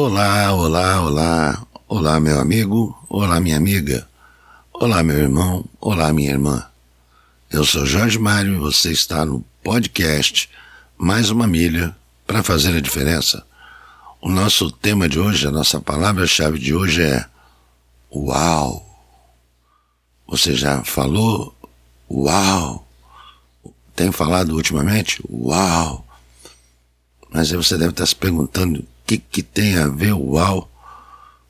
Olá, olá, olá. Olá, meu amigo. Olá, minha amiga. Olá, meu irmão. Olá, minha irmã. Eu sou Jorge Mário e você está no podcast Mais uma Milha para fazer a diferença. O nosso tema de hoje, a nossa palavra-chave de hoje é Uau! Você já falou Uau! Tem falado ultimamente? Uau! Mas aí você deve estar se perguntando que, que tem a ver o uau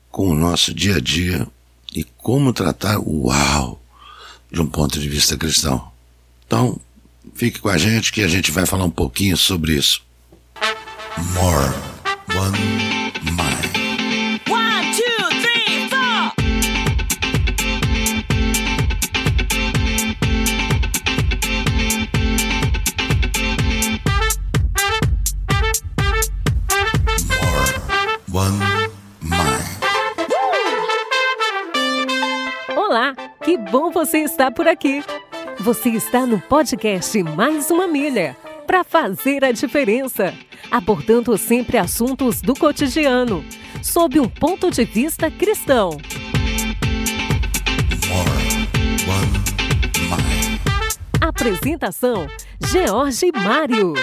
com o nosso dia a dia e como tratar o uau de um ponto de vista cristão. Então, fique com a gente que a gente vai falar um pouquinho sobre isso. More One Mind. Você estar por aqui. Você está no podcast Mais uma Milha para fazer a diferença, abordando sempre assuntos do cotidiano, sob um ponto de vista cristão. Apresentação: George Mário.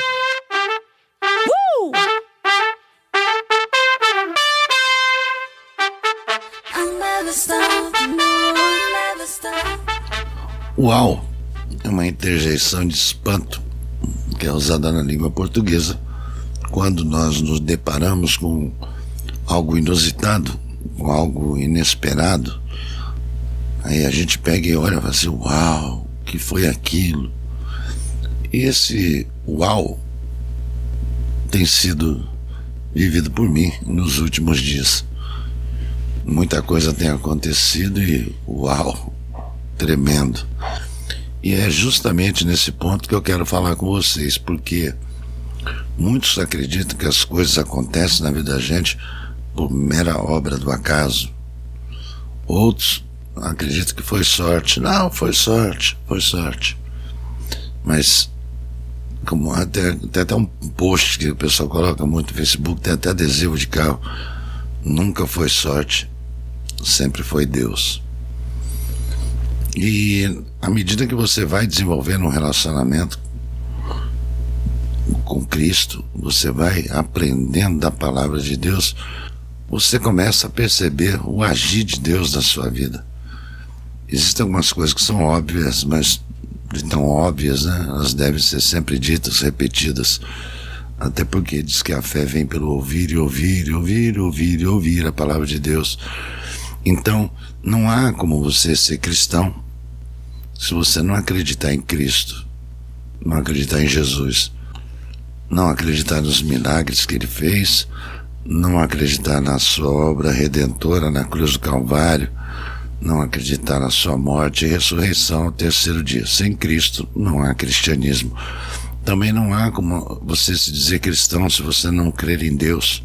Uau é uma interjeição de espanto que é usada na língua portuguesa quando nós nos deparamos com algo inusitado, com algo inesperado. Aí a gente pega e olha e fala assim: Uau, que foi aquilo? E esse uau tem sido vivido por mim nos últimos dias. Muita coisa tem acontecido e uau, tremendo. E é justamente nesse ponto que eu quero falar com vocês, porque muitos acreditam que as coisas acontecem na vida da gente por mera obra do acaso. Outros acreditam que foi sorte. Não, foi sorte, foi sorte. Mas, como até, tem até um post que o pessoal coloca muito no Facebook, tem até adesivo de carro. Nunca foi sorte, sempre foi Deus. E à medida que você vai desenvolvendo um relacionamento com Cristo, você vai aprendendo da palavra de Deus, você começa a perceber o agir de Deus na sua vida. Existem algumas coisas que são óbvias, mas tão óbvias, né? Elas devem ser sempre ditas, repetidas. Até porque diz que a fé vem pelo ouvir e ouvir e ouvir e ouvir e ouvir a palavra de Deus. Então, não há como você ser cristão se você não acreditar em Cristo, não acreditar em Jesus, não acreditar nos milagres que ele fez, não acreditar na sua obra redentora na cruz do Calvário, não acreditar na sua morte e ressurreição ao terceiro dia. Sem Cristo não há cristianismo. Também não há como você se dizer cristão se você não crer em Deus.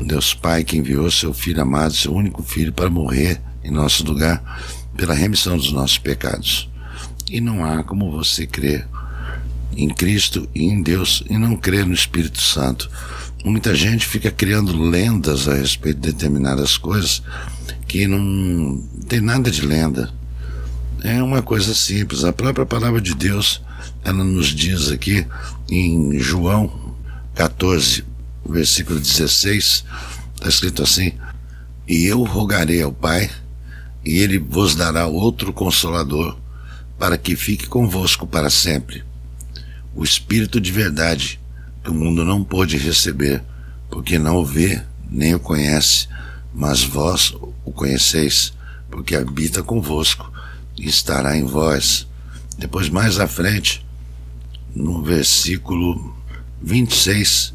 Deus Pai que enviou seu Filho amado, seu único Filho, para morrer em nosso lugar pela remissão dos nossos pecados. E não há como você crer em Cristo e em Deus e não crer no Espírito Santo. Muita gente fica criando lendas a respeito de determinadas coisas que não tem nada de lenda. É uma coisa simples. A própria palavra de Deus, ela nos diz aqui em João 14, versículo 16, está escrito assim: E eu rogarei ao Pai, e ele vos dará outro consolador, para que fique convosco para sempre. O Espírito de verdade, que o mundo não pôde receber, porque não o vê nem o conhece, mas vós o conheceis, porque habita convosco e estará em vós. Depois, mais à frente, no versículo 26,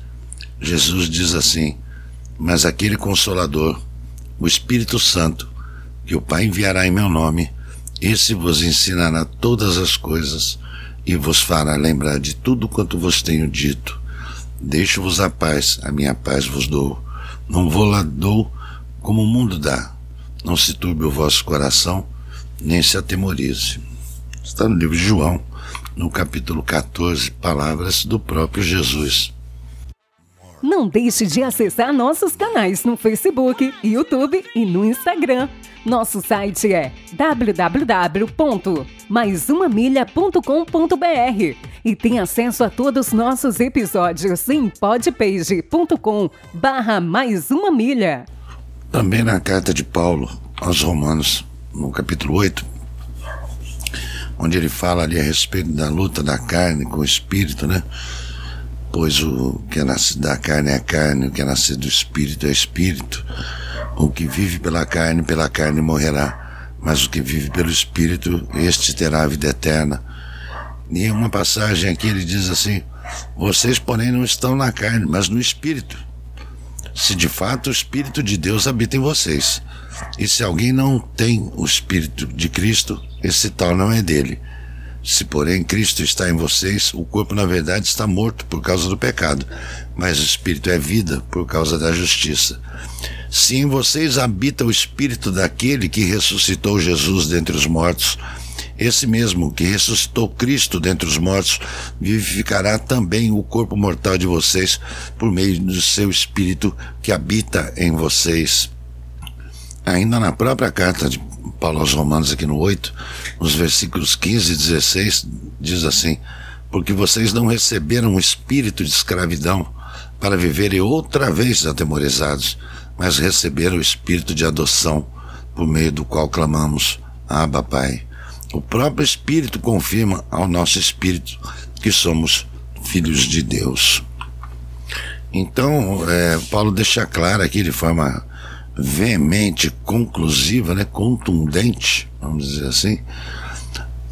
Jesus diz assim: Mas aquele Consolador, o Espírito Santo, que o Pai enviará em meu nome, esse vos ensinará todas as coisas e vos fará lembrar de tudo quanto vos tenho dito. Deixo-vos a paz, a minha paz vos dou. Não vou lá dou como o mundo dá. Não se turbe o vosso coração, nem se atemorize. Está no livro de João, no capítulo 14, palavras do próprio Jesus. Não deixe de acessar nossos canais no Facebook, YouTube e no Instagram. Nosso site é www.maisumamilha.com.br e tem acesso a todos os nossos episódios em podpage.com barra mais uma milha. Também na carta de Paulo aos Romanos, no capítulo 8, onde ele fala ali a respeito da luta da carne com o espírito, né? Pois o que é nascido da carne é carne, o que é nascido do espírito é espírito. O que vive pela carne, pela carne morrerá, mas o que vive pelo espírito, este terá a vida eterna. E uma passagem aqui ele diz assim: Vocês, porém, não estão na carne, mas no espírito. Se de fato o espírito de Deus habita em vocês. E se alguém não tem o espírito de Cristo, esse tal não é dele. Se, porém, Cristo está em vocês, o corpo, na verdade, está morto por causa do pecado, mas o espírito é vida por causa da justiça. Se em vocês habita o espírito daquele que ressuscitou Jesus dentre os mortos, esse mesmo que ressuscitou Cristo dentre os mortos vivificará também o corpo mortal de vocês por meio do seu espírito que habita em vocês. Ainda na própria carta de Paulo aos Romanos, aqui no 8, nos versículos 15 e 16, diz assim: Porque vocês não receberam o espírito de escravidão para viverem outra vez atemorizados, mas receberam o espírito de adoção, por meio do qual clamamos: Abba, Pai. O próprio Espírito confirma ao nosso espírito que somos filhos de Deus. Então, é, Paulo deixa claro aqui de forma veemente, conclusiva, né, contundente, vamos dizer assim,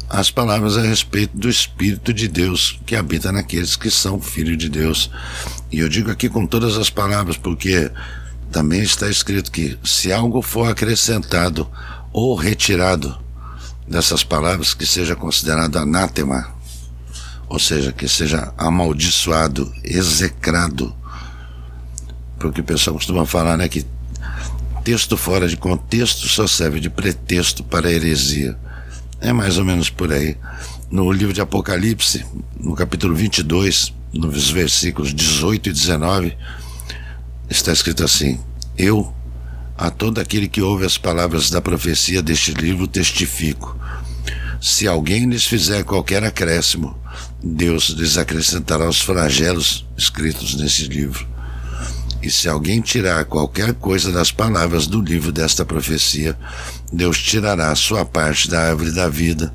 as palavras a respeito do Espírito de Deus que habita naqueles que são filhos de Deus. E eu digo aqui com todas as palavras, porque também está escrito que se algo for acrescentado ou retirado dessas palavras, que seja considerado anátema, ou seja, que seja amaldiçoado, execrado. Porque o pessoal costuma falar, né, que texto fora de contexto só serve de pretexto para heresia. É mais ou menos por aí. No livro de Apocalipse, no capítulo 22, nos versículos 18 e 19, está escrito assim: Eu, a todo aquele que ouve as palavras da profecia deste livro, testifico. Se alguém lhes fizer qualquer acréscimo, Deus lhes acrescentará os flagelos escritos nesse livro. E se alguém tirar qualquer coisa das palavras do livro desta profecia, Deus tirará a sua parte da árvore da vida,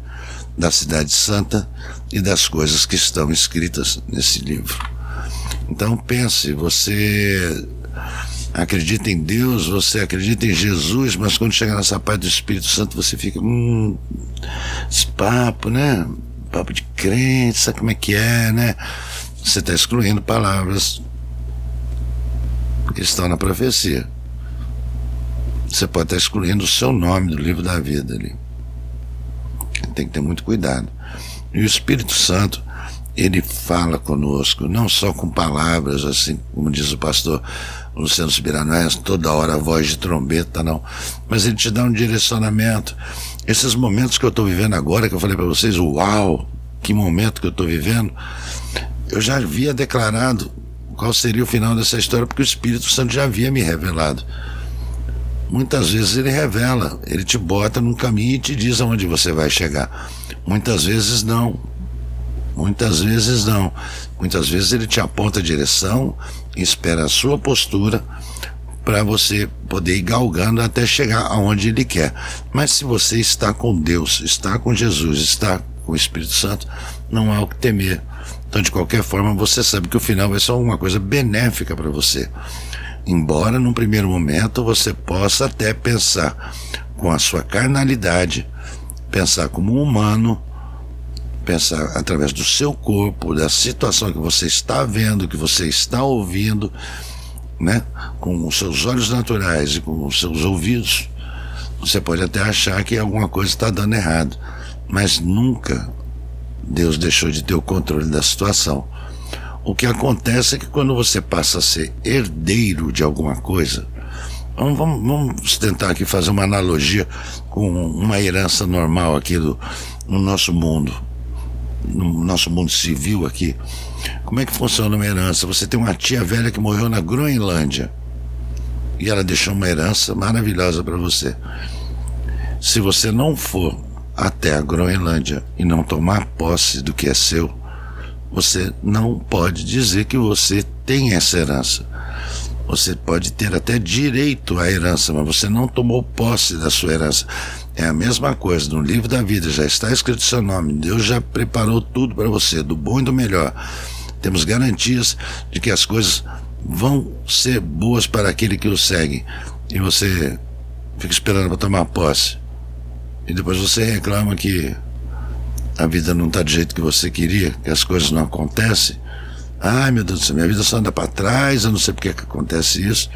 da cidade santa e das coisas que estão escritas nesse livro. Então pense, você acredita em Deus, você acredita em Jesus, mas quando chega nessa parte do Espírito Santo você fica, hum, esse papo, né? Papo de crente, sabe como é que é, né? Você está excluindo palavras que estão na profecia. Você pode estar excluindo o seu nome do livro da vida ali. Tem que ter muito cuidado. E o Espírito Santo, ele fala conosco, não só com palavras, assim, como diz o pastor Luciano é toda hora a voz de trombeta, não. Mas ele te dá um direcionamento. Esses momentos que eu estou vivendo agora, que eu falei para vocês, uau, que momento que eu estou vivendo, eu já havia declarado qual seria o final dessa história, porque o Espírito Santo já havia me revelado. Muitas vezes ele revela, ele te bota num caminho e te diz aonde você vai chegar. Muitas vezes não. Muitas vezes não. Muitas vezes ele te aponta a direção, espera a sua postura para você poder ir galgando até chegar aonde ele quer. Mas se você está com Deus, está com Jesus, está com o Espírito Santo, não há o que temer. Então, de qualquer forma, você sabe que o final vai ser uma coisa benéfica para você. Embora, num primeiro momento, você possa até pensar com a sua carnalidade, pensar como um humano, pensar através do seu corpo, da situação que você está vendo, que você está ouvindo, né? com os seus olhos naturais e com os seus ouvidos, você pode até achar que alguma coisa está dando errado, mas nunca Deus deixou de ter o controle da situação. O que acontece é que quando você passa a ser herdeiro de alguma coisa, vamos, tentar aqui fazer uma analogia com uma herança normal aqui do, no nosso mundo, no nosso mundo civil aqui. Como é que funciona uma herança? Você tem uma tia velha que morreu na Groenlândia e ela deixou uma herança maravilhosa para você. Se você não for até a Groenlândia e não tomar posse do que é seu, você não pode dizer que você tem essa herança. Você pode ter até direito à herança, mas você não tomou posse da sua herança. É a mesma coisa, no livro da vida já está escrito seu nome. Deus já preparou tudo para você, do bom e do melhor. Temos garantias de que as coisas vão ser boas para aquele que o segue. E você fica esperando para tomar posse. E depois você reclama que a vida não está do jeito que você queria, que as coisas não acontecem. Ai meu Deus do céu, minha vida só anda para trás, eu não sei por que, que acontece isso.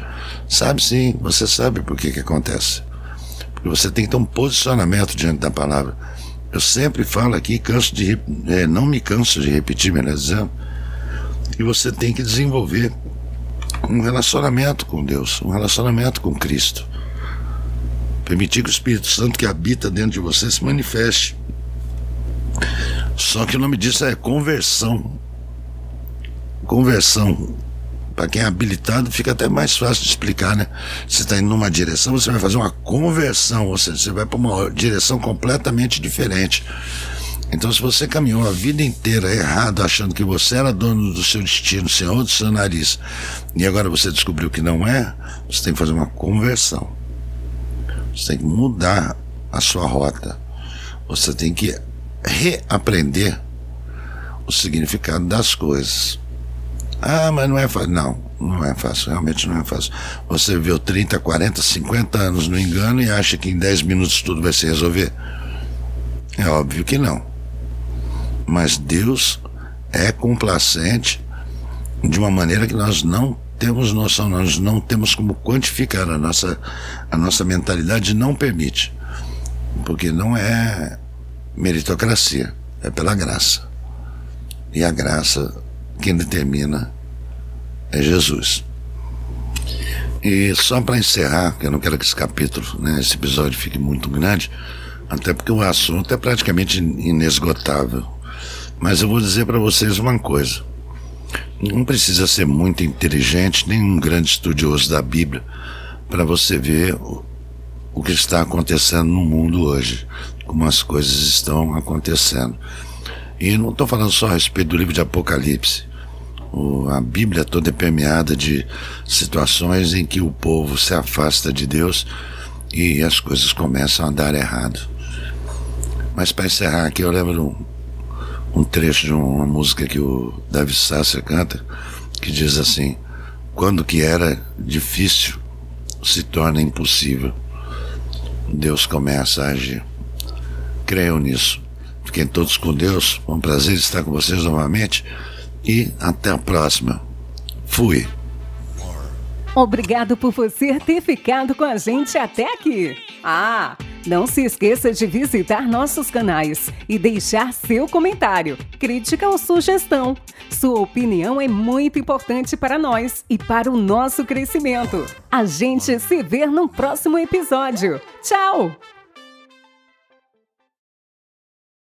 Sabe sim, você sabe por que, que acontece. Você tem que ter um posicionamento diante da palavra. Eu sempre falo aqui, canso de, é, não me canso de repetir, melhor dizendo, que você tem que desenvolver um relacionamento com Deus, um relacionamento com Cristo. Permitir que o Espírito Santo que habita dentro de você se manifeste. Só que o nome disso é conversão. Conversão. Para quem é habilitado, fica até mais fácil de explicar, né? Você está indo numa direção, você vai fazer uma conversão, ou seja, você vai para uma direção completamente diferente. Então, se você caminhou a vida inteira errado, achando que você era dono do seu destino, senhor do seu nariz, e agora você descobriu que não é, você tem que fazer uma conversão. Você tem que mudar a sua rota. Você tem que reaprender o significado das coisas. Ah, mas não é fácil. Não, não é fácil, realmente não é fácil. Você viveu 30, 40, 50 anos no engano e acha que em 10 minutos tudo vai se resolver? É óbvio que não. Mas Deus é complacente de uma maneira que nós não temos noção, nós não temos como quantificar a nossa, a nossa mentalidade não permite. Porque não é meritocracia, é pela graça. E a graça quem determina é Jesus. E só para encerrar, porque eu não quero que esse capítulo, né, esse episódio fique muito grande, até porque o assunto é praticamente inesgotável. Mas eu vou dizer para vocês uma coisa. Não precisa ser muito inteligente, nem um grande estudioso da Bíblia, para você ver o, o que está acontecendo no mundo hoje, como as coisas estão acontecendo. E não estou falando só a respeito do livro de Apocalipse. A Bíblia toda é permeada de situações em que o povo se afasta de Deus e as coisas começam a dar errado. Mas para encerrar aqui, eu lembro um, um, trecho de uma música que o Davi Sasser canta, que diz assim: Quando que era difícil se torna impossível, Deus começa a agir. Creiam nisso. Fiquem todos com Deus. Foi um prazer estar com vocês novamente e até a próxima. Fui. Obrigado por você ter ficado com a gente até aqui. Ah, não se esqueça de visitar nossos canais e deixar seu comentário, crítica ou sugestão. Sua opinião é muito importante para nós e para o nosso crescimento. A gente se vê no próximo episódio. Tchau!